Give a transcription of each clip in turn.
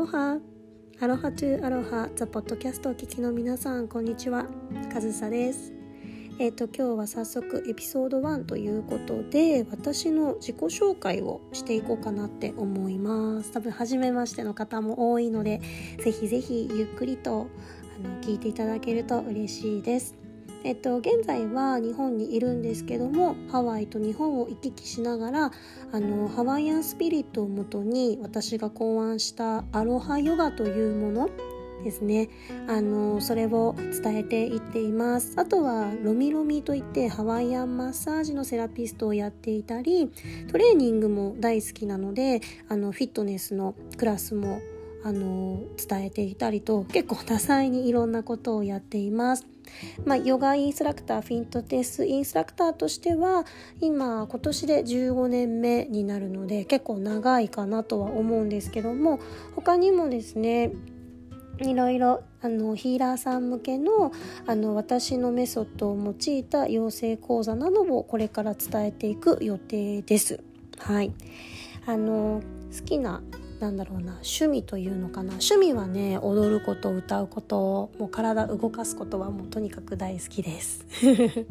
アロハ。 Aloha to Aloha。The Podcast お聞きの皆さんこんにちは。カズサです。えっ、ー、と今日は早速エピソード1ということで私の自己紹介をしていこうかなって思います。多分初めましての方も多いのでぜひぜひゆっくりとあの聞いていただけると嬉しいです。えっと、現在は日本にいるんですけどもハワイと日本を行き来しながらあのハワイアンスピリットをもとに私が考案したアロハヨガというものですね。あのそれを伝えていっています。あとはロミロミといってハワイアンマッサージのセラピストをやっていたりトレーニングも大好きなのであのフィットネスのクラスもあの伝えていたりと結構多彩にいろんなことをやっています。まあ、ヨガインストラクターフィントテスインストラクターとしては今今年で15年目になるので結構長いかなとは思うんですけども他にもですねいろいろあのヒーラーさん向けのあの私のメソッドを用いた養成講座などをこれから伝えていく予定です。はい、あの好きななんだろうな趣味というのかな。趣味はね踊ること歌うこともう体動かすことはもうとにかく大好きです。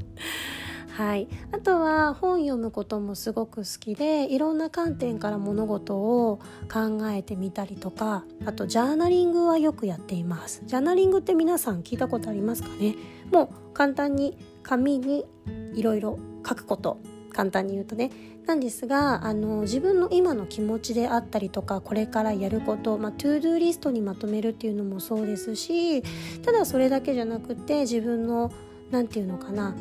はい、あとは本読むこともすごく好きでいろんな観点から物事を考えてみたりとかあとジャーナリングはよくやっています。ジャーナリングって皆さん聞いたことありますかね？もう簡単に紙にいろいろ書くこと。簡単に言うとねなんですがあの自分の今の気持ちであったりとかこれからやること、まあ、 To Do リストにまとめるっていうのもそうですしただそれだけじゃなくて自分の何て言うのかな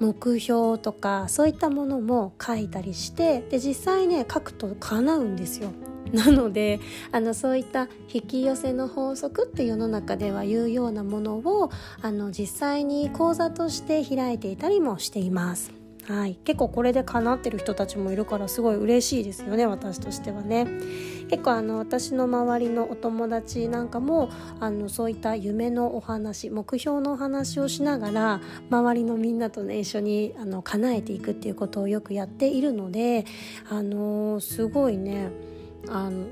目標とかそういったものも書いたりしてで実際ね書くと叶うんですよ。なのであのそういった引き寄せの法則って世の中では言うようなものをあの実際に講座として開いていたりもしています。はい、結構これで叶ってる人たちもいるからすごい嬉しいですよね私としてはね。結構あの私の周りのお友達なんかもあのそういった夢のお話目標のお話をしながら周りのみんなとね一緒にあの叶えていくっていうことをよくやっているのであのすごいねあの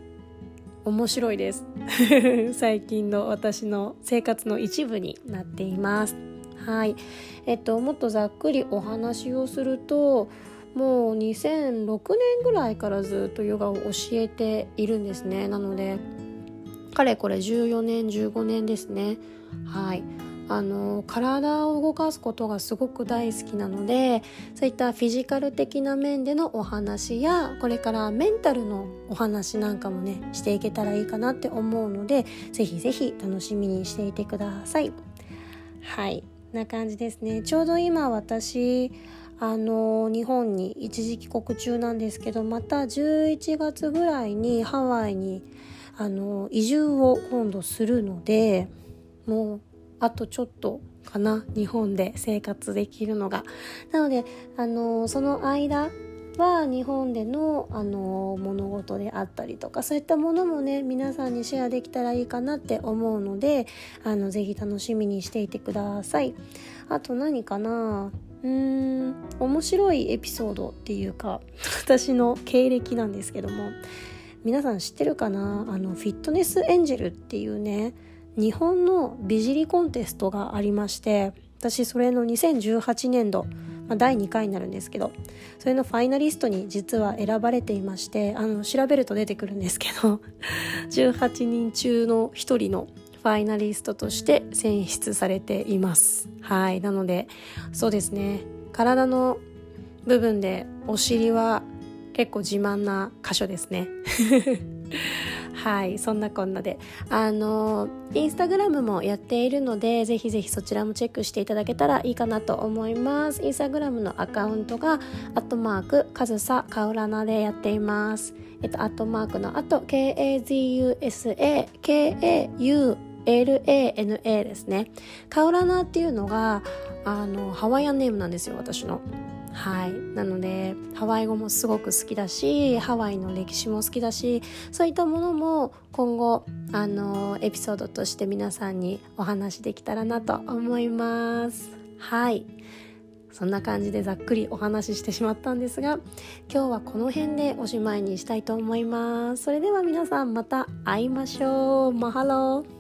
面白いです。最近の私の生活の一部になっています。はい。えっともっとざっくりお話をするともう2006年ぐらいからずっとヨガを教えているんですね。なのでかれこれ14年15年ですね。はい。あの体を動かすことがすごく大好きなのでそういったフィジカル的な面でのお話やこれからメンタルのお話なんかもねしていけたらいいかなって思うのでぜひぜひ楽しみにしていてください。はい。な感じですね。ちょうど今私あの日本に一時帰国中なんですけどまた11月ぐらいにハワイにあの移住を今度するのでもうあとちょっとかな日本で生活できるのが。なのであのその間は日本でのあの物事であったりとかそういったものもね皆さんにシェアできたらいいかなって思うのであのぜひ楽しみにしていてください。あと何かな？うーん面白いエピソードっていうか私の経歴なんですけども皆さん知ってるかな？あのフィットネスエンジェルっていうね日本の美尻コンテストがありまして私それの2018年度まあ、第2回になるんですけどそれのファイナリストに実は選ばれていましてあの調べると出てくるんですけど 18人中の1人のファイナリストとして選出されています。はい。なのでそうですね。体の部分でお尻は結構自慢な箇所ですね。はいそんなこんなで。あのインスタグラムもやっているのでぜひぜひそちらもチェックしていただけたらいいかなと思います。インスタグラムのアカウントがアットマークカズサカウラナでやっています。えっとアットマークのあと KAZUSA KAU LANA ですね。カウラナっていうのがあのハワイアンネームなんですよ私の。はい。なのでハワイ語もすごく好きだしハワイの歴史も好きだしそういったものも今後あのエピソードとして皆さんにお話できたらなと思います。はい。そんな感じでざっくりお話ししてしまったんですが今日はこの辺でおしまいにしたいと思います。それでは皆さんまた会いましょう。マハロー。